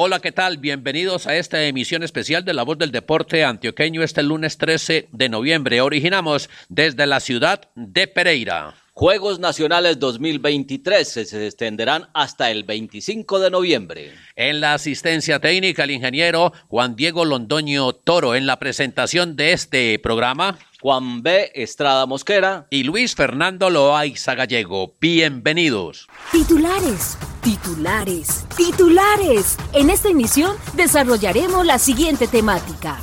Hola, ¿qué tal? Bienvenidos a esta emisión especial de La Voz del Deporte Antioqueño este lunes 13 de noviembre. Originamos desde la ciudad de Pereira. Juegos Nacionales 2023 se extenderán hasta el 25 de noviembre. En la asistencia técnica, el ingeniero Juan Diego Londoño Toro en la presentación de este programa. Juan B. Estrada Mosquera y Luis Fernando Loaiza Gallego. Bienvenidos. Titulares, titulares, titulares. En esta emisión desarrollaremos la siguiente temática.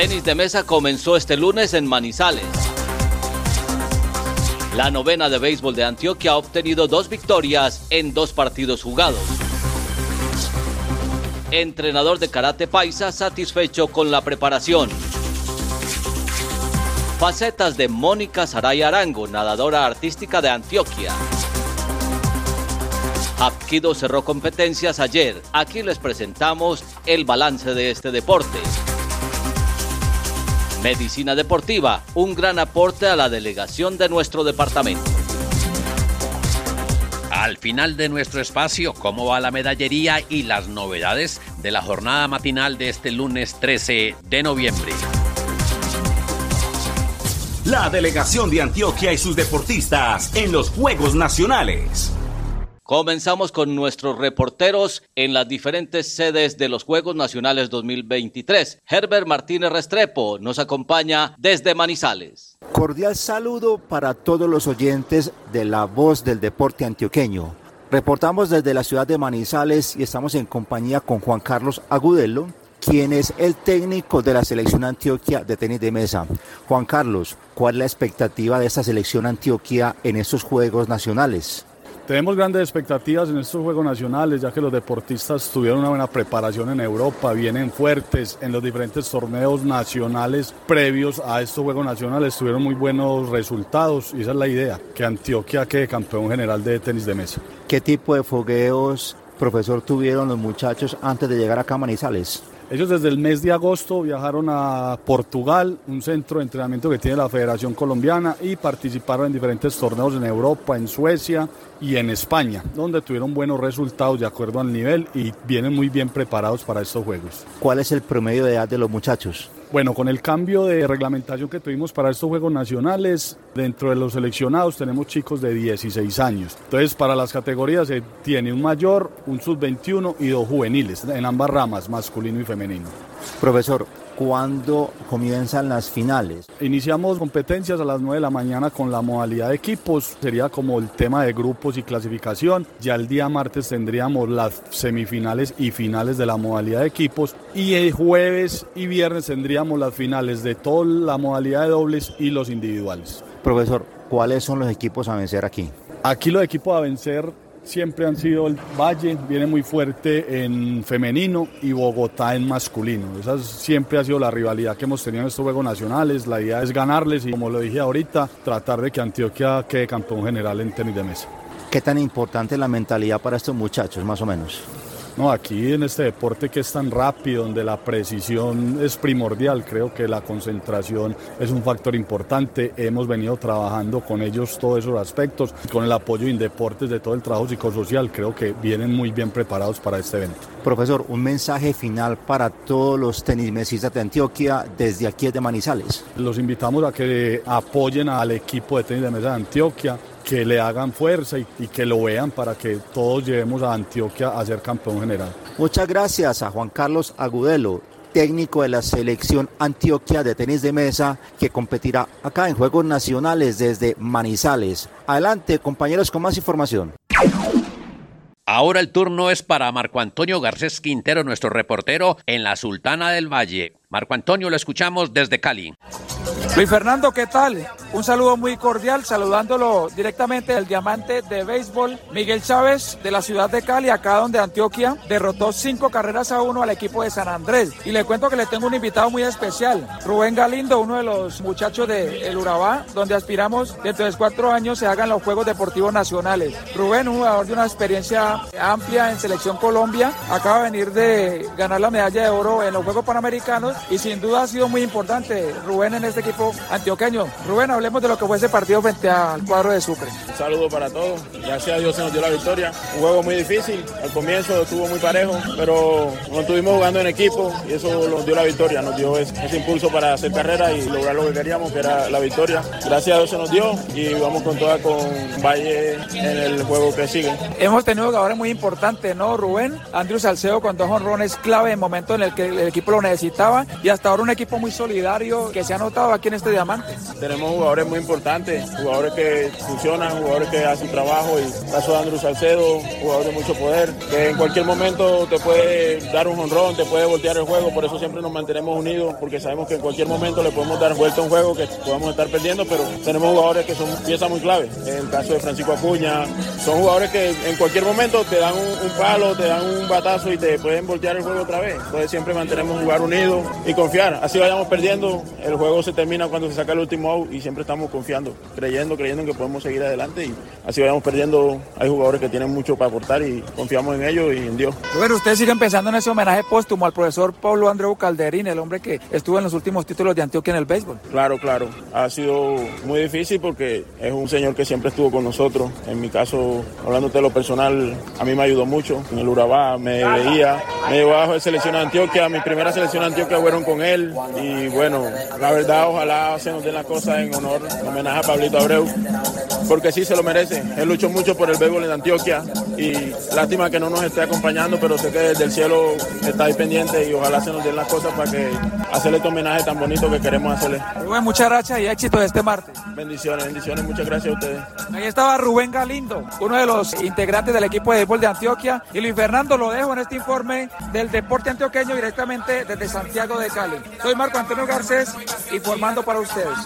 Tenis de mesa comenzó este lunes en Manizales. La novena de béisbol de Antioquia ha obtenido dos victorias en dos partidos jugados. Entrenador de karate paisa satisfecho con la preparación. Facetas de Mónica Saray Arango, nadadora artística de Antioquia. Apquido cerró competencias ayer. Aquí les presentamos el balance de este deporte. Medicina Deportiva, un gran aporte a la delegación de nuestro departamento. Al final de nuestro espacio, cómo va la medallería y las novedades de la jornada matinal de este lunes 13 de noviembre. La delegación de Antioquia y sus deportistas en los Juegos Nacionales. Comenzamos con nuestros reporteros en las diferentes sedes de los Juegos Nacionales 2023. Herbert Martínez Restrepo nos acompaña desde Manizales. Cordial saludo para todos los oyentes de La Voz del Deporte Antioqueño. Reportamos desde la ciudad de Manizales y estamos en compañía con Juan Carlos Agudelo, quien es el técnico de la selección Antioquia de tenis de mesa. Juan Carlos, ¿cuál es la expectativa de esta selección Antioquia en estos Juegos Nacionales? Tenemos grandes expectativas en estos Juegos Nacionales, ya que los deportistas tuvieron una buena preparación en Europa, vienen fuertes en los diferentes torneos nacionales previos a estos Juegos Nacionales, tuvieron muy buenos resultados y esa es la idea, que Antioquia quede campeón general de tenis de mesa. ¿Qué tipo de fogueos, profesor, tuvieron los muchachos antes de llegar acá a Manizales? Ellos desde el mes de agosto viajaron a Portugal, un centro de entrenamiento que tiene la Federación Colombiana, y participaron en diferentes torneos en Europa, en Suecia y en España, donde tuvieron buenos resultados de acuerdo al nivel y vienen muy bien preparados para estos Juegos. ¿Cuál es el promedio de edad de los muchachos? Bueno, con el cambio de reglamentación que tuvimos para estos Juegos Nacionales, dentro de los seleccionados tenemos chicos de 16 años. Entonces, para las categorías se tiene un mayor, un sub-21 y dos juveniles, en ambas ramas, masculino y femenino. Profesor, ¿cuándo comienzan las finales? Iniciamos competencias a las 9 de la mañana con la modalidad de equipos, sería como el tema de grupos y clasificación. Ya el día martes tendríamos las semifinales y finales de la modalidad de equipos y el jueves y viernes tendríamos las finales de toda la modalidad de dobles y los individuales. Profesor, ¿cuáles son los equipos a vencer aquí? Aquí los equipos a vencer siempre han sido el Valle, viene muy fuerte en femenino y Bogotá en masculino. Esa siempre ha sido la rivalidad que hemos tenido en estos Juegos Nacionales. La idea es ganarles y, como lo dije ahorita, tratar de que Antioquia quede campeón general en tenis de mesa. ¿Qué tan importante es la mentalidad para estos muchachos, más o menos? No, aquí en este deporte que es tan rápido, donde la precisión es primordial, creo que la concentración es un factor importante. Hemos venido trabajando con ellos todos esos aspectos, con el apoyo de Indeportes de todo el trabajo psicosocial, creo que vienen muy bien preparados para este evento. Profesor, un mensaje final para todos los tenismesistas de Antioquia desde aquí de Manizales. Los invitamos a que apoyen al equipo de tenis de mesa de Antioquia, que le hagan fuerza y, y, que lo vean para que todos llevemos a Antioquia a ser campeón general. Muchas gracias a Juan Carlos Agudelo, técnico de la selección Antioquia de tenis de mesa, que competirá acá en Juegos Nacionales desde Manizales. Adelante, compañeros, con más información. Ahora el turno es para Marco Antonio Garcés Quintero, nuestro reportero en la Sultana del Valle. Marco Antonio, lo escuchamos desde Cali. Luis Fernando, ¿qué tal? Un saludo muy cordial, saludándolo directamente del diamante de béisbol Miguel Chávez de la ciudad de Cali, acá donde Antioquia derrotó cinco carreras a uno al equipo de San Andrés. Y le cuento que le tengo un invitado muy especial, Rubén Galindo, uno de los muchachos de El Urabá, donde aspiramos dentro de cuatro años se hagan los Juegos Deportivos Nacionales. Rubén, un jugador de una experiencia amplia en Selección Colombia, acaba de venir de ganar la medalla de oro en los Juegos Panamericanos y sin duda ha sido muy importante Rubén en este equipo antioqueño. Rubén, hablemos de lo que fue ese partido frente al cuadro de Sucre. Un saludo para todos. Gracias a Dios se nos dio la victoria. Un juego muy difícil. Al comienzo estuvo muy parejo, pero nos estuvimos jugando en equipo y eso nos dio la victoria. Nos dio ese, impulso para hacer carrera y lograr lo que queríamos, que era la victoria. Gracias a Dios se nos dio y vamos con toda con Valle en el juego que sigue. Hemos tenido jugadores muy importantes, ¿no, Rubén? Andrew Salcedo con dos honrones clave en el momento en el que el equipo lo necesitaba y hasta ahora un equipo muy solidario que se ha notado aquí en este diamante. Tenemos jugadores muy importantes, jugadores que funcionan, jugadores que hacen trabajo y caso de Andrew Salcedo, jugador de mucho poder, que en cualquier momento te puede dar un honrón, te puede voltear el juego, por eso siempre nos mantenemos unidos, porque sabemos que en cualquier momento le podemos dar vuelta a un juego que podamos estar perdiendo, pero tenemos jugadores que son piezas muy clave. En el caso de Francisco Acuña, son jugadores que en cualquier momento te dan un, palo, te dan un batazo y te pueden voltear el juego otra vez. Entonces siempre mantenemos un jugar unido y confiar. Así vayamos perdiendo, el juego se termina cuando se saca el último out y siempre estamos confiando, creyendo, creyendo en que podemos seguir adelante y así vayamos perdiendo. Hay jugadores que tienen mucho para aportar y confiamos en ellos y en Dios. Bueno, ustedes siguen pensando en ese homenaje póstumo al profesor Pablo Andreu Calderín, el hombre que estuvo en los últimos títulos de Antioquia en el béisbol. Claro, claro. Ha sido muy difícil porque es un señor que siempre estuvo con nosotros. En mi caso, hablando de lo personal, a mí me ayudó mucho. En el Urabá me veía, me llevó de selección de Antioquia. Mi primera selección de Antioquia fueron con él. Y bueno, la verdad, ojalá se nos den las cosas en honor, en homenaje a Pablito Abreu, porque sí se lo merece. Él luchó mucho por el béisbol en Antioquia y lástima que no nos esté acompañando, pero sé que desde el cielo está ahí pendiente y ojalá se nos den las cosas para que hacerle este homenaje tan bonito que queremos hacerle. Rubén, muchas gracias y éxito de este martes. Bendiciones, bendiciones, muchas gracias a ustedes. Ahí estaba Rubén Galindo, uno de los integrantes del equipo de béisbol de Antioquia y Luis Fernando lo dejo en este informe del deporte antioqueño directamente desde Santiago de Cali. Soy Marco Antonio Garcés informando para ustedes.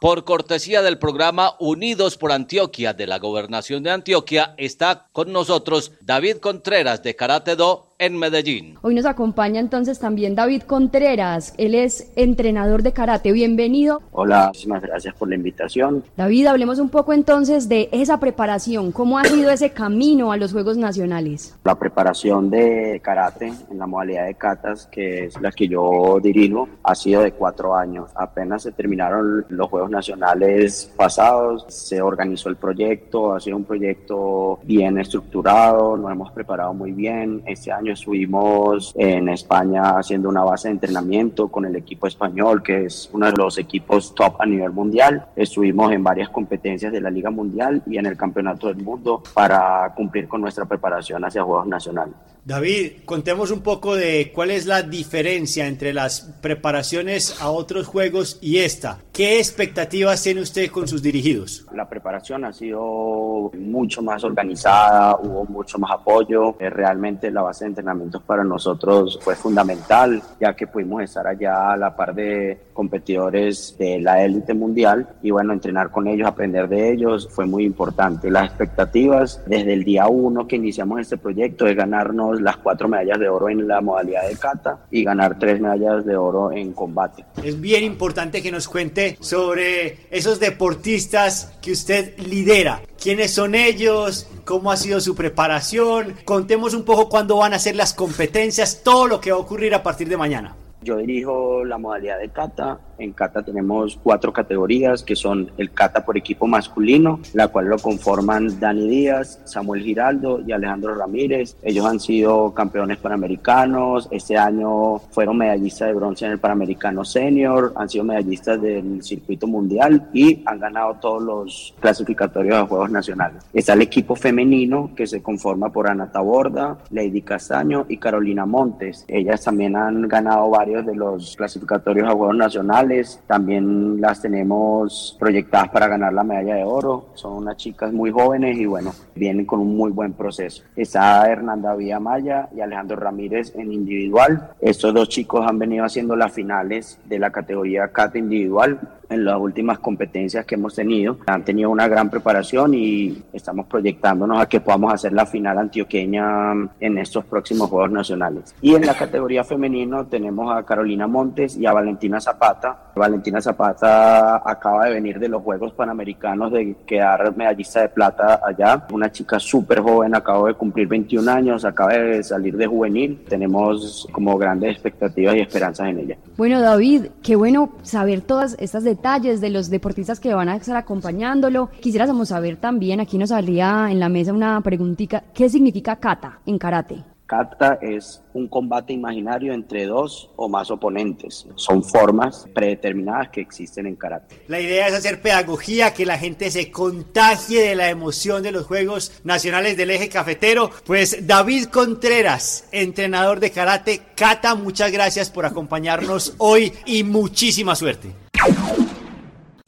Por cortesía del programa Unidos por Antioquia de la Gobernación de Antioquia, está con nosotros David Contreras de Karate Do en Medellín. Hoy nos acompaña entonces también David Contreras, él es entrenador de karate, bienvenido. Hola, muchísimas gracias por la invitación. David, hablemos un poco entonces de esa preparación, cómo ha sido ese camino a los Juegos Nacionales. La preparación de karate en la modalidad de katas, que es la que yo dirijo, ha sido de cuatro años. Apenas se terminaron los Juegos Nacionales pasados, se organizó el proyecto, ha sido un proyecto bien estructurado, nos hemos preparado muy bien. Este año estuvimos en España haciendo una base de entrenamiento con el equipo español, que es uno de los equipos top a nivel mundial. Estuvimos en varias competencias de la Liga Mundial y en el Campeonato del Mundo para cumplir con nuestra preparación hacia Juegos Nacionales. David, contemos un poco de cuál es la diferencia entre las preparaciones a otros juegos y esta. ¿Qué expectativas tiene usted con sus dirigidos? La preparación ha sido mucho más organizada, hubo mucho más apoyo. Eh, realmente la base de entrenamientos para nosotros fue fundamental, ya que pudimos estar allá a la par de competidores de la élite mundial y bueno, entrenar con ellos, aprender de ellos fue muy importante. Las expectativas desde el día uno que iniciamos este proyecto es ganarnos las cuatro medallas de oro en la modalidad de kata y ganar tres medallas de oro en combate. Es bien importante que nos cuente sobre esos deportistas que usted lidera. ¿Quiénes son ellos? ¿Cómo ha sido su preparación? Contemos un poco cuándo van a ser las competencias, todo lo que va a ocurrir a partir de mañana. Yo dirijo la modalidad de kata. En kata tenemos cuatro categorías que son el kata por equipo masculino, la cual lo conforman Dani Díaz, Samuel Giraldo y Alejandro Ramírez. Ellos han sido campeones panamericanos. Este año fueron medallistas de bronce en el Panamericano Senior, han sido medallistas del circuito mundial y han ganado todos los clasificatorios de Juegos Nacionales. Está el equipo femenino que se conforma por Ana Taborda, Lady Castaño y Carolina Montes. Ellas también han ganado varios de los clasificatorios a Juegos Nacionales. También las tenemos proyectadas para ganar la medalla de oro. Son unas chicas muy jóvenes y bueno, vienen con un muy buen proceso. Está Hernanda Villamaya y Alejandro Ramírez en individual. Estos dos chicos han venido haciendo las finales de la categoría CAT individual en las últimas competencias que hemos tenido. Han tenido una gran preparación y estamos proyectándonos a que podamos hacer la final antioqueña en estos próximos Juegos Nacionales. Y en la categoría femenino tenemos a Carolina Montes y a Valentina Zapata. Valentina Zapata acaba de venir de los Juegos Panamericanos de quedar medallista de plata allá. Una chica súper joven, acaba de cumplir 21 años, acaba de salir de juvenil. Tenemos como grandes expectativas y esperanzas en ella. Bueno, David, qué bueno saber todas estas detalles de los deportistas que van a estar acompañándolo. Quisiéramos saber también, aquí nos salía en la mesa una preguntita, ¿qué significa kata en karate? Kata es un combate imaginario entre dos o más oponentes. Son formas predeterminadas que existen en karate. La idea es hacer pedagogía, que la gente se contagie de la emoción de los Juegos Nacionales del Eje Cafetero. Pues David Contreras, entrenador de karate, Kata, muchas gracias por acompañarnos hoy y muchísima suerte.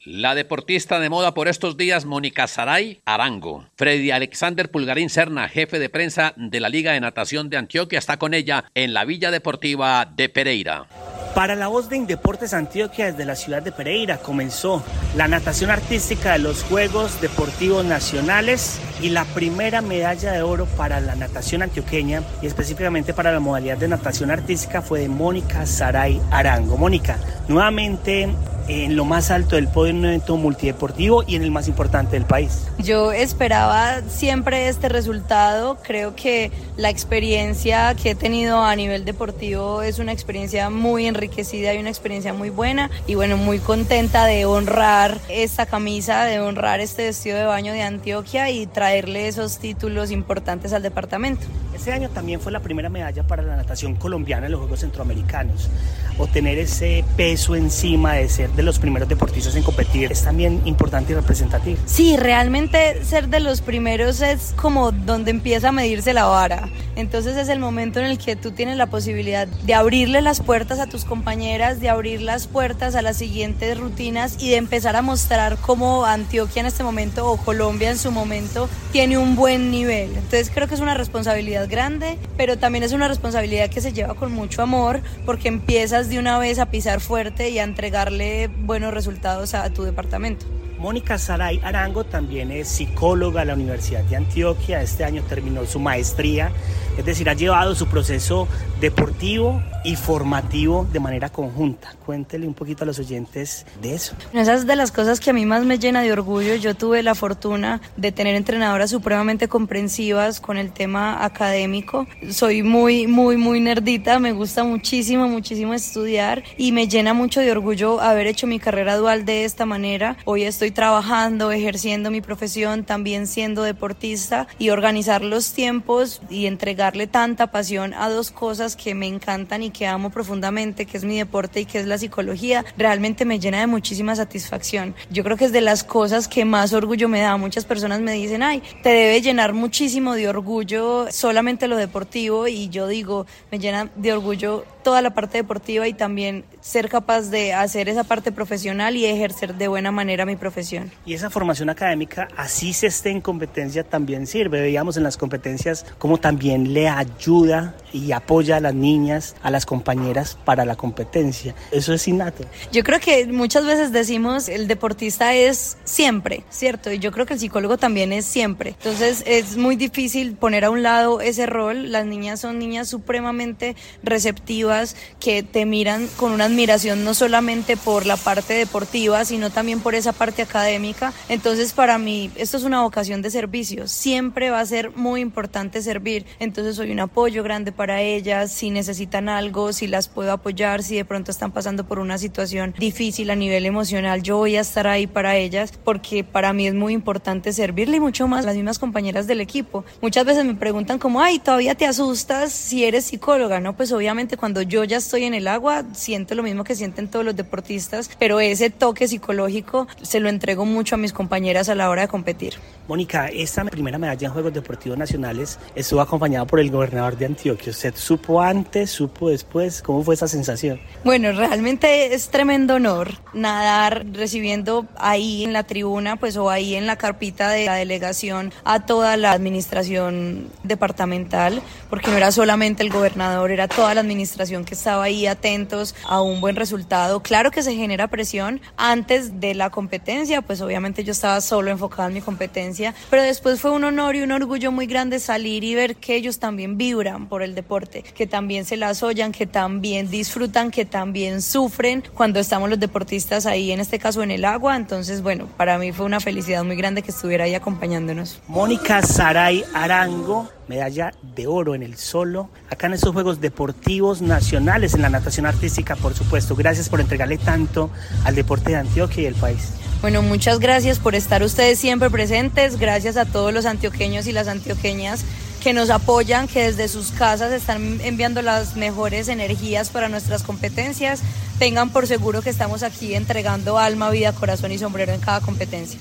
La deportista de moda por estos días, Mónica Saray Arango. Freddy Alexander Pulgarín Serna, jefe de prensa de la Liga de Natación de Antioquia, está con ella en la Villa Deportiva de Pereira. Para la voz de Indeportes Antioquia desde la ciudad de Pereira comenzó la natación artística de los Juegos Deportivos Nacionales y la primera medalla de oro para la natación antioqueña y específicamente para la modalidad de natación artística fue de Mónica Saray Arango. Mónica, nuevamente en lo más alto del podio en un evento multideportivo y en el más importante del país. Yo esperaba siempre este resultado, creo que la experiencia que he tenido a nivel deportivo es una experiencia muy enriquecida y una experiencia muy buena y bueno, muy contenta de honrar esta camisa, de honrar este vestido de baño de Antioquia y traerle esos títulos importantes al departamento. Este año también fue la primera medalla para la natación colombiana en los Juegos Centroamericanos. O tener ese peso encima de ser de los primeros deportistas en competir es también importante y representativo. Sí, realmente ser de los primeros es como donde empieza a medirse la vara. Entonces es el momento en el que tú tienes la posibilidad de abrirle las puertas a tus compañeras, de abrir las puertas a las siguientes rutinas y de empezar a mostrar cómo Antioquia en este momento o Colombia en su momento tiene un buen nivel. Entonces creo que es una responsabilidad grande, pero también es una responsabilidad que se lleva con mucho amor porque empiezas de una vez a pisar fuerte y a entregarle buenos resultados a tu departamento. Mónica Saray Arango también es psicóloga de la Universidad de Antioquia. Este año terminó su maestría, es decir, ha llevado su proceso deportivo y formativo de manera conjunta. Cuéntele un poquito a los oyentes de eso. Esa es de las cosas que a mí más me llena de orgullo. Yo tuve la fortuna de tener entrenadoras supremamente comprensivas con el tema académico. Soy muy, muy, muy nerdita. Me gusta muchísimo, muchísimo estudiar y me llena mucho de orgullo haber hecho mi carrera dual de esta manera. Hoy estoy trabajando, ejerciendo mi profesión, también siendo deportista y organizar los tiempos y entregarle tanta pasión a dos cosas que me encantan y que amo profundamente, que es mi deporte y que es la psicología, realmente me llena de muchísima satisfacción. Yo creo que es de las cosas que más orgullo me da. Muchas personas me dicen, ay, te debe llenar muchísimo de orgullo solamente lo deportivo y yo digo, me llena de orgullo toda la parte deportiva y también ser capaz de hacer esa parte profesional y ejercer de buena manera mi profesión. Y esa formación académica, así se esté en competencia, también sirve. Veíamos en las competencias cómo también le ayuda y apoya a las niñas, a las compañeras para la competencia. Eso es innato. Yo creo que muchas veces decimos el deportista es siempre, ¿cierto? Y yo creo que el psicólogo también es siempre. Entonces es muy difícil poner a un lado ese rol. Las niñas son niñas supremamente receptivas que te miran con una admiración no solamente por la parte deportiva, sino también por esa parte académica. Entonces, para mí, esto es una vocación de servicio. Siempre va a ser muy importante servir. Entonces, soy un apoyo grande para ellas. Si necesitan algo, si las puedo apoyar, si de pronto están pasando por una situación difícil a nivel emocional, yo voy a estar ahí para ellas porque para mí es muy importante servirle y mucho más las mismas compañeras del equipo. Muchas veces me preguntan como, ay, todavía te asustas si eres psicóloga, ¿no? Pues obviamente cuando yo ya estoy en el agua, siento lo mismo que sienten todos los deportistas, pero ese toque psicológico se lo entrego mucho a mis compañeras a la hora de competir. Mónica, esta primera medalla en Juegos Deportivos Nacionales estuvo acompañada por el gobernador de Antioquia. ¿Usted supo antes, supo después? ¿Cómo fue esa sensación? Bueno, realmente es tremendo honor nadar recibiendo ahí en la tribuna, pues o ahí en la carpita de la delegación a toda la administración departamental, porque no era solamente el gobernador, era toda la administración que estaba ahí atentos a un buen resultado. Claro que se genera presión antes de la competencia, pues obviamente yo estaba solo enfocada en mi competencia, pero después fue un honor y un orgullo muy grande salir y ver que ellos también vibran por el deporte, que también se las oyan, que también disfrutan, que también sufren cuando estamos los deportistas ahí, en este caso en el agua. Entonces, bueno, para mí fue una felicidad muy grande que estuviera ahí acompañándonos. Mónica Saray Arango, medalla de oro en el solo, acá en estos Juegos Deportivos Nacionales, en la natación artística, por supuesto. Gracias por entregarle tanto al deporte de Antioquia y el país. Bueno, muchas gracias por estar ustedes siempre presentes, gracias a todos los antioqueños y las antioqueñas que nos apoyan, que desde sus casas están enviando las mejores energías para nuestras competencias. Tengan por seguro que estamos aquí entregando alma, vida, corazón y sombrero en cada competencia.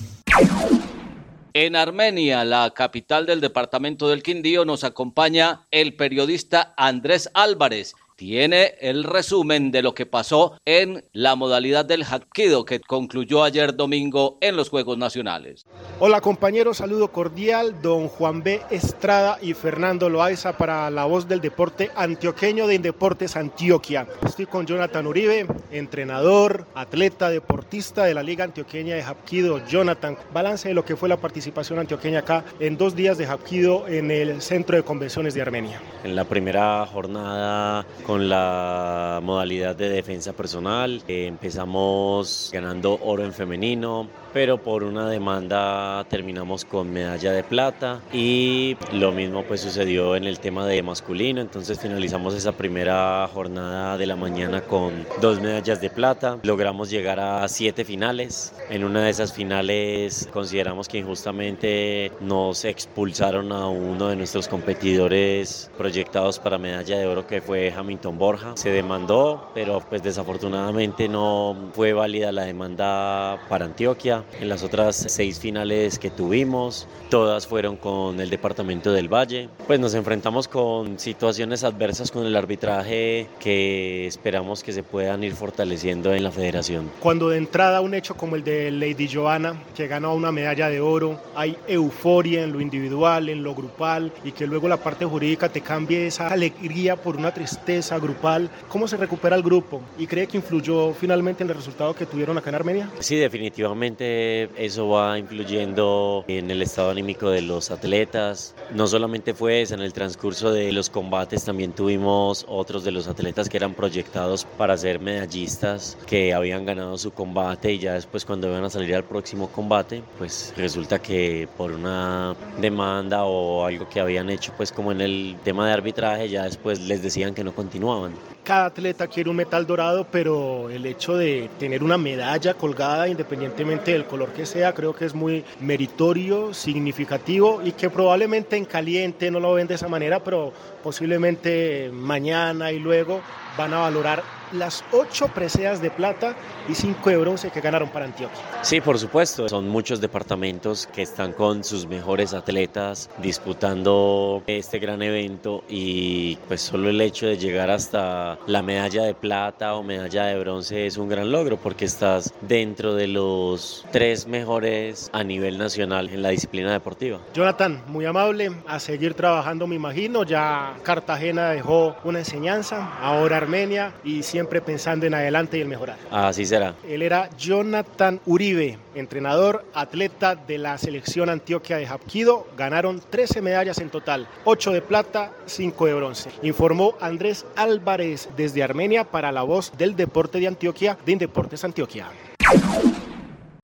En Armenia, la capital del departamento del Quindío, nos acompaña el periodista Andrés Álvarez tiene el resumen de lo que pasó en la modalidad del Hapkido que concluyó ayer domingo en los Juegos Nacionales. Hola compañeros, saludo cordial, don Juan B. Estrada y Fernando Loaiza para la voz del deporte antioqueño de Indeportes Antioquia. Estoy con Jonathan Uribe, entrenador, atleta, deportista de la Liga Antioqueña de Hapkido. Jonathan, balance de lo que fue la participación antioqueña acá en dos días de Hapkido en el Centro de Convenciones de Armenia. En la primera jornada con la modalidad de defensa personal. Empezamos ganando oro en femenino, pero por una demanda terminamos con medalla de plata y lo mismo pues sucedió en el tema de masculino, entonces finalizamos esa primera jornada de la mañana con dos medallas de plata, logramos llegar a siete finales, en una de esas finales consideramos que injustamente nos expulsaron a uno de nuestros competidores proyectados para medalla de oro que fue Hamilton Borja, se demandó pero pues desafortunadamente no fue válida la demanda para Antioquia en las otras seis finales que tuvimos, todas fueron con el Departamento del Valle. Pues nos enfrentamos con situaciones adversas con el arbitraje que esperamos que se puedan ir fortaleciendo en la federación. Cuando de entrada un hecho como el de Lady Joanna, que ganó una medalla de oro, hay euforia en lo individual, en lo grupal, y que luego la parte jurídica te cambie esa alegría por una tristeza grupal, ¿cómo se recupera el grupo? ¿Y cree que influyó finalmente en el resultado que tuvieron acá en Armenia? Sí, definitivamente eso va influyendo en el estado anímico de los atletas. No solamente fue eso, en el transcurso de los combates también tuvimos otros de los atletas que eran proyectados para ser medallistas, que habían ganado su combate y ya después cuando iban a salir al próximo combate, pues resulta que por una demanda o algo que habían hecho pues como en el tema de arbitraje, ya después les decían que no continuaban cada atleta quiere un metal dorado, pero el hecho de tener una medalla colgada, independientemente del color que sea, creo que es muy meritorio, significativo y que probablemente en caliente no lo ven de esa manera, pero posiblemente mañana y luego van a valorar las ocho preseas de plata y cinco de bronce que ganaron para Antioquia. Sí, por supuesto. Son muchos departamentos que están con sus mejores atletas disputando este gran evento y pues solo el hecho de llegar hasta la medalla de plata o medalla de bronce es un gran logro porque estás dentro de los tres mejores a nivel nacional en la disciplina deportiva. Jonathan, muy amable, a seguir trabajando me imagino, ya Cartagena dejó una enseñanza, ahora Armenia y siempre pensando en adelante y el mejorar. Así será. Él era Jonathan Uribe, entrenador, atleta de la selección Antioquia de Hapkido. Ganaron 13 medallas en total, 8 de plata, 5 de bronce. Informó Andrés Álvarez desde Armenia para la voz del deporte de Antioquia de Indeportes Antioquia.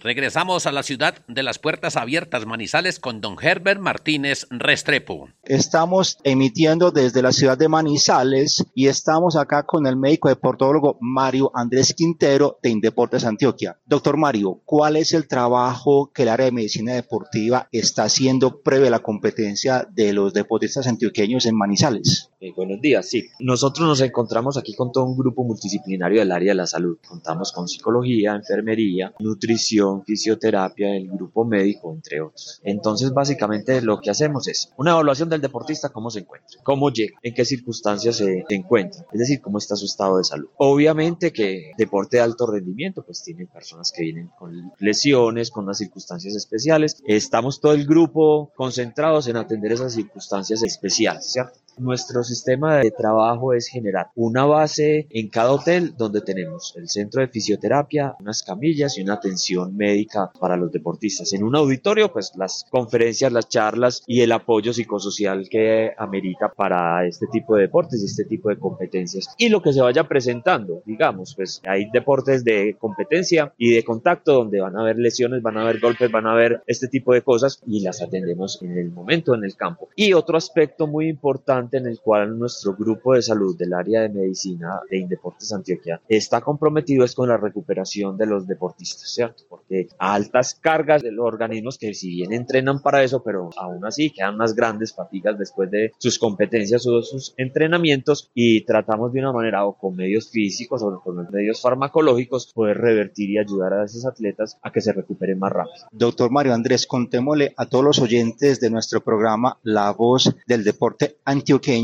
Regresamos a la ciudad de las puertas abiertas Manizales con don Herbert Martínez Restrepo. Estamos emitiendo desde la ciudad de Manizales y estamos acá con el médico deportólogo Mario Andrés Quintero de Indeportes Antioquia. Doctor Mario, ¿cuál es el trabajo que el área de medicina deportiva está haciendo previo a la competencia de los deportistas antioqueños en Manizales? Eh, buenos días, sí. Nosotros nos encontramos aquí con todo un grupo multidisciplinario del área de la salud. Contamos con psicología, enfermería, nutrición, nutrición, fisioterapia, el grupo médico, entre otros. Entonces, básicamente lo que hacemos es una evaluación del deportista, cómo se encuentra, cómo llega, en qué circunstancias se, encuentra, es decir, cómo está su estado de salud. Obviamente que deporte de alto rendimiento, pues tiene personas que vienen con lesiones, con unas circunstancias especiales. Estamos todo el grupo concentrados en atender esas circunstancias especiales, ¿cierto? Nuestro sistema de trabajo es generar una base en cada hotel donde tenemos el centro de fisioterapia, unas camillas y una atención médica para los deportistas. En un auditorio, pues las conferencias, las charlas y el apoyo psicosocial que amerita para este tipo de deportes y este tipo de competencias. Y lo que se vaya presentando, digamos, pues hay deportes de competencia y de contacto donde van a haber lesiones, van a haber golpes, van a haber este tipo de cosas y las atendemos en el momento en el campo. Y otro aspecto muy importante en el cual nuestro grupo de salud del área de medicina de Indeportes Antioquia está comprometido es con la recuperación de los deportistas, ¿cierto? Porque altas cargas de los organismos que si bien entrenan para eso, pero aún así quedan unas grandes fatigas después de sus competencias o sus entrenamientos y tratamos de una manera o con medios físicos o con medios farmacológicos poder revertir y ayudar a esos atletas a que se recuperen más rápido. Doctor Mario Andrés, contémosle a todos los oyentes de nuestro programa La Voz del Deporte Antioquia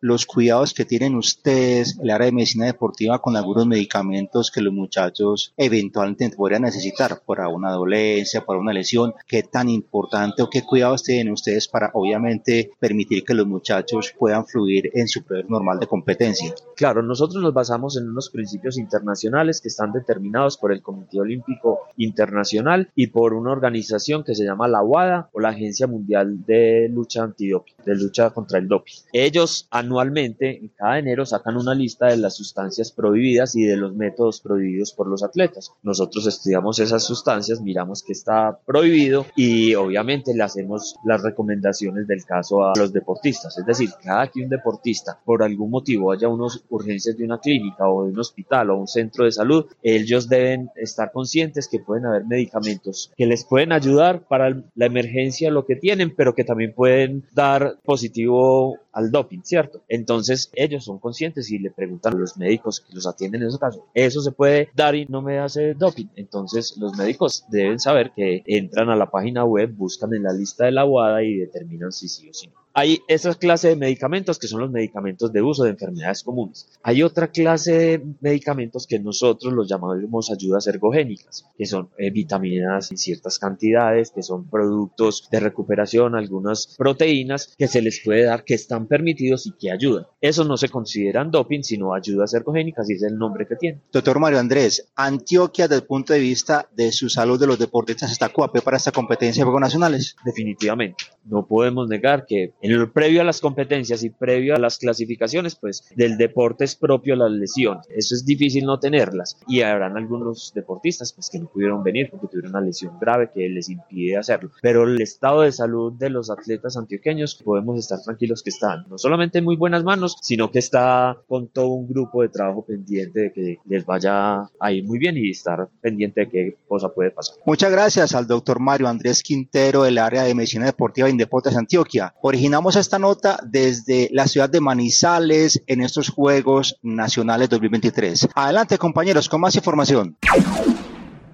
los cuidados que tienen ustedes, el área de medicina deportiva, con algunos medicamentos que los muchachos eventualmente podrían necesitar una dolencia, por una lesión, qué tan importante o qué cuidados tienen ustedes para obviamente permitir que los muchachos puedan fluir en su proceso normal de competencia. Claro, nosotros nos basamos en unos principios internacionales que están determinados por el Comité Olímpico Internacional y por una organización que se llama la WADA o la Agencia Mundial de Lucha Antidoping, de lucha contra el doping. Ellos anualmente, en cada enero, sacan una lista de las sustancias prohibidas y de los métodos prohibidos por los atletas. Nosotros estudiamos esas sustancias, miramos que está prohibido y obviamente le hacemos las recomendaciones del caso a los deportistas. Es decir, cada que un deportista por algún motivo haya unas urgencias de una clínica o de un hospital o un centro de salud, ellos deben estar conscientes que pueden haber medicamentos que les pueden ayudar para la emergencia, lo que tienen, pero que también pueden dar positivo al doping, ¿cierto? Entonces ellos son conscientes y le preguntan a los médicos que los atienden en esos casos, ¿eso se puede dar y no me hace doping? Entonces los médicos deben saber que entran a la página web, buscan en la lista de la UADA y determinan si sí o si no. Hay esa clase de medicamentos que son los medicamentos de uso de enfermedades comunes. Hay otra clase de medicamentos que nosotros los llamamos ayudas ergogénicas, que son eh, vitaminas en ciertas cantidades, que son productos de recuperación, algunas proteínas que se les puede dar que están permitidos y que ayudan. Eso no se consideran doping, sino ayudas ergogénicas y es el nombre que tiene. Doctor Mario Andrés, Antioquia desde el punto de vista de su salud de los deportistas está cuape para esta competencia de Juegos Nacionales. Definitivamente. No podemos negar que en el previo a las competencias y previo a las clasificaciones, pues del deporte es propio las lesiones. Eso es difícil no tenerlas. Y habrán algunos deportistas pues que no pudieron venir porque tuvieron una lesión grave que les impide hacerlo. Pero el estado de salud de los atletas antioqueños podemos estar tranquilos que están no solamente en muy buenas manos, sino que está con todo un grupo de trabajo pendiente de que les vaya a ir muy bien y estar pendiente de qué cosa puede pasar. Muchas gracias al doctor Mario Andrés Quintero del área de medicina deportiva de Indeportes Antioquia. Originamos esta nota desde la ciudad de Manizales en estos Juegos Nacionales 2023. Adelante compañeros, con más información.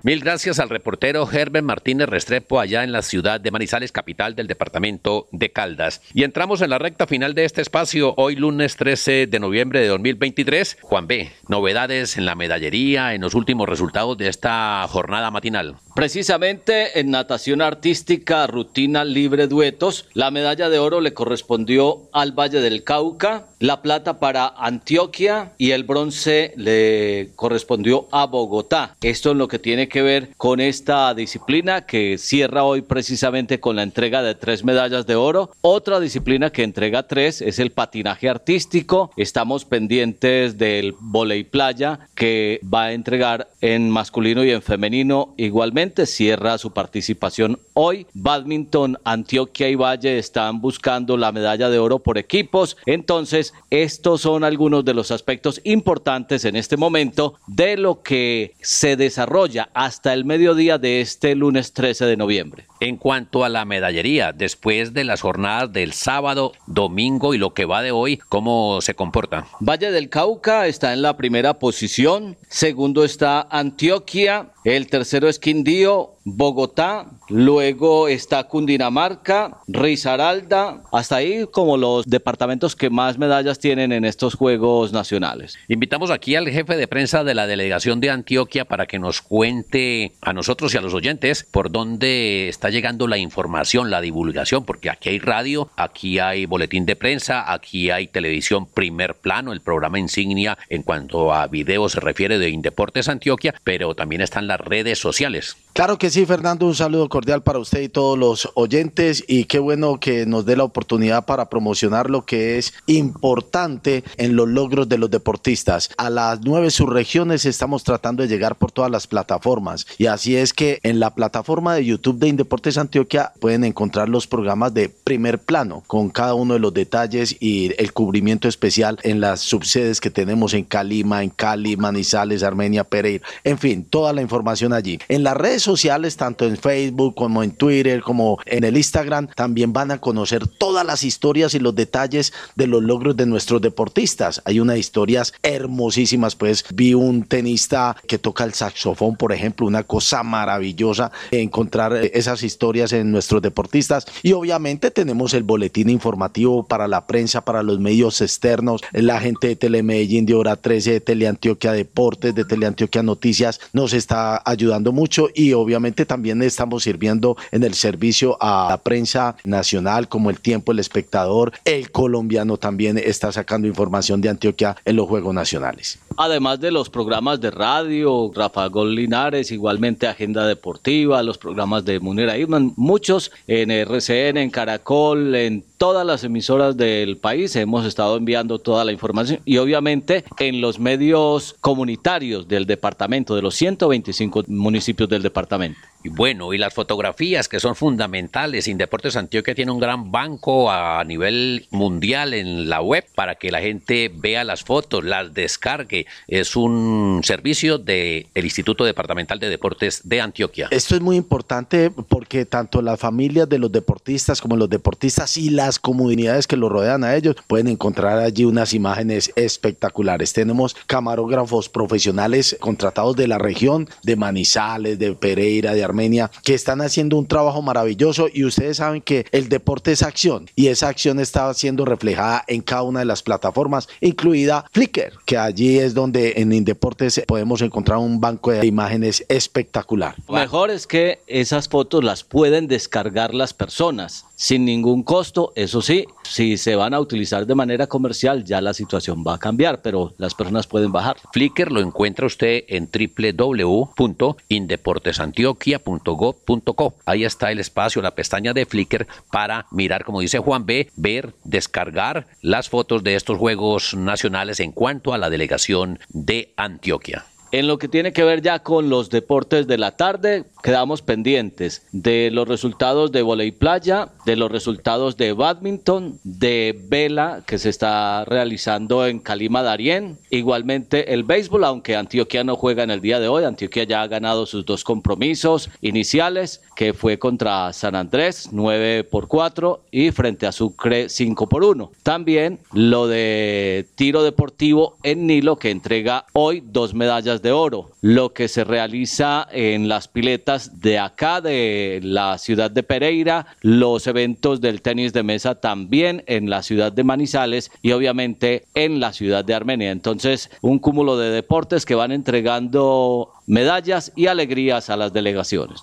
Mil gracias al reportero Herbert Martínez Restrepo allá en la ciudad de Manizales, capital del departamento de Caldas. Y entramos en la recta final de este espacio, hoy lunes 13 de noviembre de 2023. Juan B., novedades en la medallería, en los últimos resultados de esta jornada matinal. Precisamente en natación artística, rutina libre duetos, la medalla de oro le correspondió al Valle del Cauca, la plata para Antioquia y el bronce le correspondió a Bogotá. Esto es lo que tiene que ver con esta disciplina que cierra hoy precisamente con la entrega de tres medallas de oro. Otra disciplina que entrega tres es el patinaje artístico. Estamos pendientes del volei playa que va a entregar en masculino y en femenino igualmente. Cierra su participación hoy. Badminton, Antioquia y Valle están buscando la medalla de oro por equipos. Entonces, estos son algunos de los aspectos importantes en este momento de lo que se desarrolla hasta el mediodía de este lunes 13 de noviembre. En cuanto a la medallería, después de las jornadas del sábado, domingo y lo que va de hoy, ¿cómo se comporta? Valle del Cauca está en la primera posición, segundo está Antioquia, el tercero es Quindío, Bogotá, luego está Cundinamarca, Risaralda, hasta ahí como los departamentos que más medallas tienen en estos Juegos Nacionales. Invitamos aquí al jefe de prensa de la delegación de Antioquia para que nos cuente a nosotros y a los oyentes por dónde está llegando la información, la divulgación, porque aquí hay radio, aquí hay boletín de prensa, aquí hay televisión primer plano, el programa insignia en cuanto a video se refiere de Indeportes Antioquia, pero también están las redes sociales. Claro que sí, Fernando, un saludo cordial para usted y todos los oyentes y qué bueno que nos dé la oportunidad para promocionar lo que es importante en los logros de los deportistas. A las nueve subregiones estamos tratando de llegar por todas las plataformas y así es que en la plataforma de YouTube de Indeportes Antioquia pueden encontrar los programas de primer plano con cada uno de los detalles y el cubrimiento especial en las subsedes que tenemos en Calima, en Cali, Manizales, Armenia, Pereira, en fin, toda la información allí. En las redes sociales, tanto en Facebook como en Twitter, como en el Instagram, también van a conocer todas las historias y los detalles de los logros de nuestros deportistas. Hay unas historias hermosísimas, pues vi un tenista que toca el saxofón, por ejemplo, una cosa maravillosa encontrar esas historias en nuestros deportistas y obviamente tenemos el boletín informativo para la prensa, para los medios externos, la gente de Telemedellín, de Hora 13, de Teleantioquia Deportes, de Teleantioquia Noticias, nos está ayudando mucho y obviamente también estamos sirviendo en el servicio a la prensa nacional como El Tiempo, El Espectador, El Colombiano también está sacando información de Antioquia en los Juegos Nacionales. Además de los programas de radio, Rafa Gol Linares, igualmente Agenda Deportiva, los programas de Munera Irman, muchos en RCN, en Caracol, en todas las emisoras del país hemos estado enviando toda la información y obviamente en los medios comunitarios del departamento, de los 125 municipios del departamento. Y bueno, y las fotografías que son fundamentales. Indeportes Antioquia tiene un gran banco a nivel mundial en la web para que la gente vea las fotos, las descargue. Es un servicio del Instituto Departamental de Deportes de Antioquia. Esto es muy importante porque tanto las familias de los deportistas como los deportistas y las comunidades que los rodean a ellos pueden encontrar allí unas imágenes espectaculares. Tenemos camarógrafos profesionales contratados de la región, de Manizales, de Pereira, de Armenia que están haciendo un trabajo maravilloso y ustedes saben que el deporte es acción y esa acción está siendo reflejada en cada una de las plataformas, incluida Flickr, que allí es donde en Indeportes podemos encontrar un banco de imágenes espectacular. Lo mejor es que esas fotos las pueden descargar las personas sin ningún costo, eso sí, si se van a utilizar de manera comercial ya la situación va a cambiar, pero las personas pueden bajar. Flickr lo encuentra usted en www.indeportesantioquia.gov.co. Ahí está el espacio, la pestaña de Flickr para mirar, como dice Juan B, ver, descargar las fotos de estos Juegos Nacionales en cuanto a la delegación de Antioquia. En lo que tiene que ver ya con los deportes de la tarde, quedamos pendientes de los resultados de volei playa, de los resultados de badminton, de vela que se está realizando en Calima Darién, igualmente el béisbol, aunque Antioquia no juega en el día de hoy, Antioquia ya ha ganado sus dos compromisos iniciales, que fue contra San Andrés 9 por 4 y frente a Sucre 5 por 1. También lo de tiro deportivo en Nilo que entrega hoy dos medallas de oro, lo que se realiza en las piletas de acá de la ciudad de Pereira, los eventos del tenis de mesa también en la ciudad de Manizales y obviamente en la ciudad de Armenia. Entonces, un cúmulo de deportes que van entregando medallas y alegrías a las delegaciones.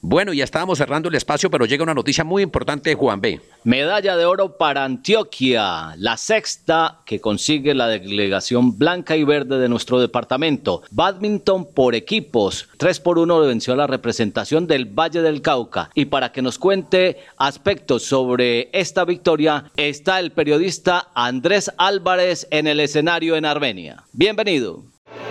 Bueno, ya estábamos cerrando el espacio, pero llega una noticia muy importante Juan B. Medalla de oro para Antioquia, la sexta que consigue la delegación blanca y verde de nuestro departamento. Badminton por equipos, 3 por 1 venció la representación del Valle del Cauca. Y para que nos cuente aspectos sobre esta victoria, está el periodista Andrés Álvarez en el escenario en Armenia. Bienvenido.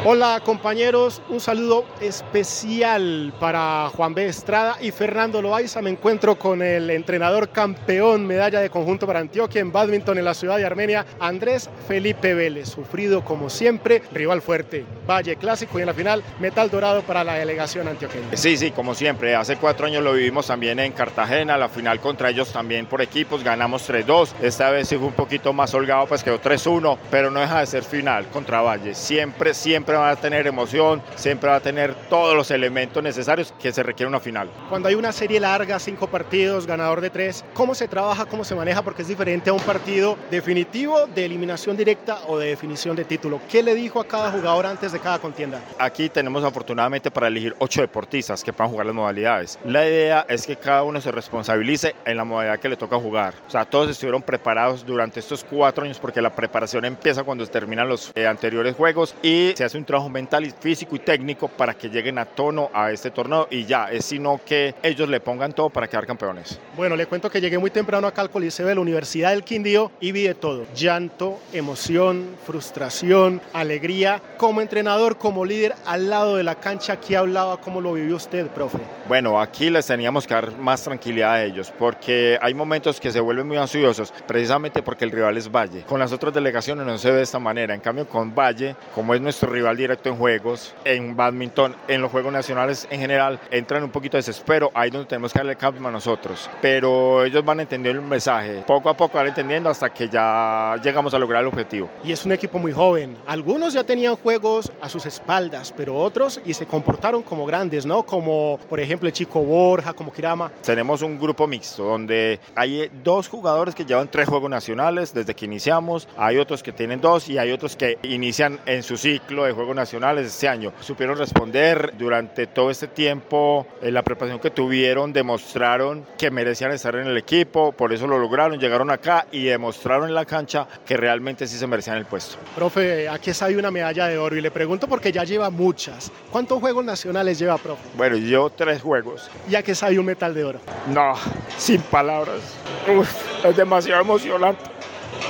Hola compañeros, un saludo especial para Juan B. Estrada y Fernando Loaiza. Me encuentro con el entrenador campeón medalla de conjunto para Antioquia en badminton en la ciudad de Armenia, Andrés Felipe Vélez. Sufrido como siempre, rival fuerte, Valle Clásico y en la final Metal Dorado para la delegación antioqueña. Sí, sí, como siempre. Hace cuatro años lo vivimos también en Cartagena, la final contra ellos también por equipos, ganamos 3-2. Esta vez sí fue un poquito más holgado, pues quedó 3-1, pero no deja de ser final contra Valle. Siempre, siempre va a tener emoción, siempre va a tener todos los elementos necesarios que se requiere una final. Cuando hay una serie larga, cinco partidos, ganador de tres, ¿cómo se trabaja, cómo se maneja? Porque es diferente a un partido definitivo de eliminación directa o de definición de título. ¿Qué le dijo a cada jugador antes de cada contienda? Aquí tenemos afortunadamente para elegir ocho deportistas que puedan jugar las modalidades. La idea es que cada uno se responsabilice en la modalidad que le toca jugar. O sea, todos estuvieron preparados durante estos cuatro años porque la preparación empieza cuando terminan los eh, anteriores juegos y se hace un trabajo mental, y físico y técnico para que lleguen a tono a este torneo y ya, es sino que ellos le pongan todo para quedar campeones. Bueno, le cuento que llegué muy temprano acá al Coliseo de la Universidad del Quindío y vi de todo, llanto, emoción, frustración, alegría. Como entrenador, como líder al lado de la cancha, aquí hablaba cómo lo vivió usted, profe. Bueno, aquí les teníamos que dar más tranquilidad a ellos porque hay momentos que se vuelven muy ansiosos precisamente porque el rival es Valle. Con las otras delegaciones no se ve de esta manera, en cambio con Valle, como es nuestro rival directo en juegos, en badminton, en los Juegos Nacionales en general, entran un poquito de desespero, ahí es donde tenemos que darle cambio a nosotros. Pero ellos van entendiendo el mensaje, poco a poco van entendiendo hasta que ya llegamos a lograr el objetivo. Y es un equipo muy joven. Algunos ya tenían juegos a sus espaldas, pero otros y se comportaron como grandes, ¿no? Como por ejemplo el chico Borja, como Kirama. Tenemos un grupo mixto donde hay dos jugadores que llevan tres Juegos Nacionales desde que iniciamos, hay otros que tienen dos y hay otros que inician en su ciclo de Juegos Nacionales este año. Supieron responder durante todo este tiempo, en la preparación que tuvieron, demostraron que merecían estar en el equipo, por eso lo lograron, llegaron acá y demostraron en la cancha que realmente sí se merecían el puesto. Profe, aquí está una medalla de oro y le pregunto porque ya lleva muchas. ¿Cuántos Juegos Nacionales lleva, profe? Bueno, yo tres juegos. Ya que hay un metal de oro. No, sin palabras. Uf, es demasiado emocionante.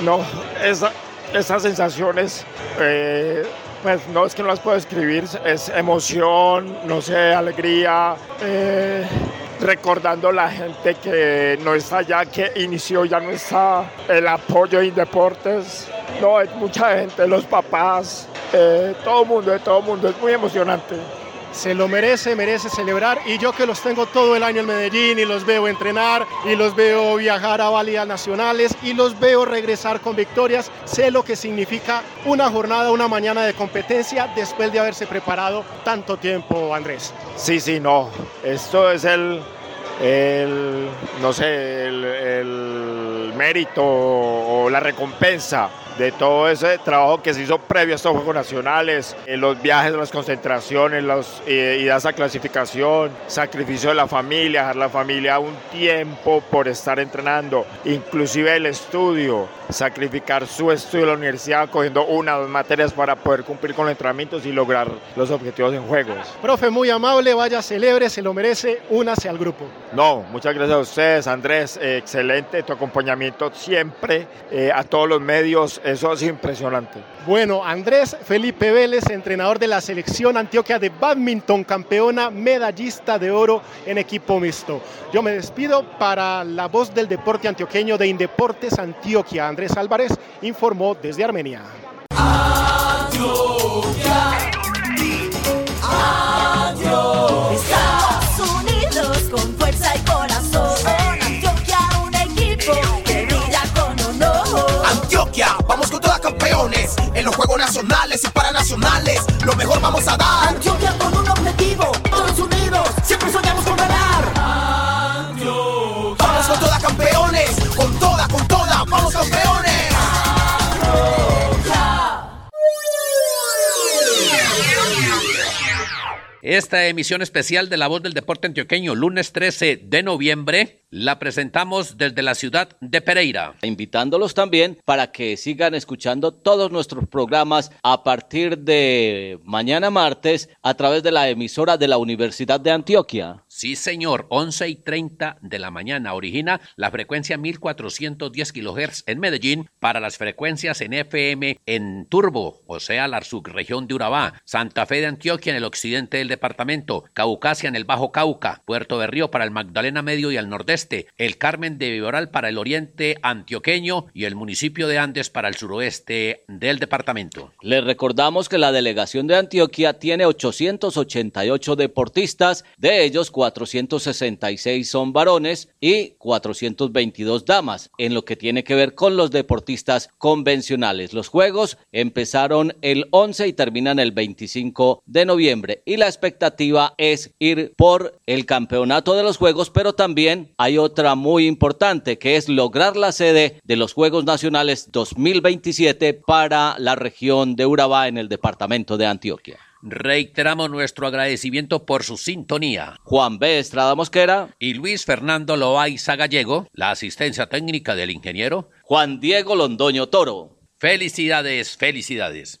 No, esa, esas sensaciones, eh, pues no es que no las puedo escribir, es emoción, no sé, alegría. Eh, recordando la gente que no está ya, que inició, ya no está el apoyo en deportes. No, es mucha gente, los papás, eh, todo mundo, de todo el mundo, es muy emocionante se lo merece, merece celebrar. Y yo que los tengo todo el año en Medellín y los veo entrenar y los veo viajar a válidas nacionales y los veo regresar con victorias, sé lo que significa una jornada, una mañana de competencia después de haberse preparado tanto tiempo, Andrés. Sí, sí, no. Esto es el, el no sé, el, el mérito o la recompensa de todo ese trabajo que se hizo previo a estos Juegos Nacionales, en los viajes, las concentraciones, las eh, idas a clasificación, sacrificio de la familia, dejar la familia un tiempo por estar entrenando, inclusive el estudio, sacrificar su estudio en la universidad cogiendo una o dos materias para poder cumplir con los entrenamientos y lograr los objetivos en Juegos. Profe, muy amable, vaya, celebre, se lo merece, únase al grupo. No, muchas gracias a ustedes, Andrés, eh, excelente tu acompañamiento siempre eh, a todos los medios eso es impresionante. Bueno, Andrés Felipe Vélez, entrenador de la selección Antioquia de badminton, campeona medallista de oro en equipo mixto. Yo me despido para la voz del deporte antioqueño de Indeportes Antioquia. Andrés Álvarez informó desde Armenia. en los Juegos Nacionales y Paranacionales. Lo mejor vamos a dar. Antioquia con un objetivo, Esta emisión especial de La Voz del Deporte Antioqueño, lunes 13 de noviembre, la presentamos desde la ciudad de Pereira. Invitándolos también para que sigan escuchando todos nuestros programas a partir de mañana martes a través de la emisora de la Universidad de Antioquia. Sí, señor, 11 y 30 de la mañana. Origina la frecuencia 1410 kHz en Medellín para las frecuencias en FM en Turbo, o sea, la subregión de Urabá, Santa Fe de Antioquia en el occidente del departamento, Caucasia en el Bajo Cauca, Puerto Berrío para el Magdalena Medio y al nordeste, el Carmen de Viboral para el oriente antioqueño y el municipio de Andes para el suroeste del departamento. Les recordamos que la delegación de Antioquia tiene 888 deportistas, de ellos 466 son varones y 422 damas, en lo que tiene que ver con los deportistas convencionales. Los juegos empezaron el 11 y terminan el 25 de noviembre y la expectativa es ir por el campeonato de los juegos, pero también hay otra muy importante que es lograr la sede de los Juegos Nacionales 2027 para la región de Urabá en el departamento de Antioquia. Reiteramos nuestro agradecimiento por su sintonía. Juan B. Estrada Mosquera y Luis Fernando Loaiza Gallego, la asistencia técnica del ingeniero Juan Diego Londoño Toro. Felicidades, felicidades.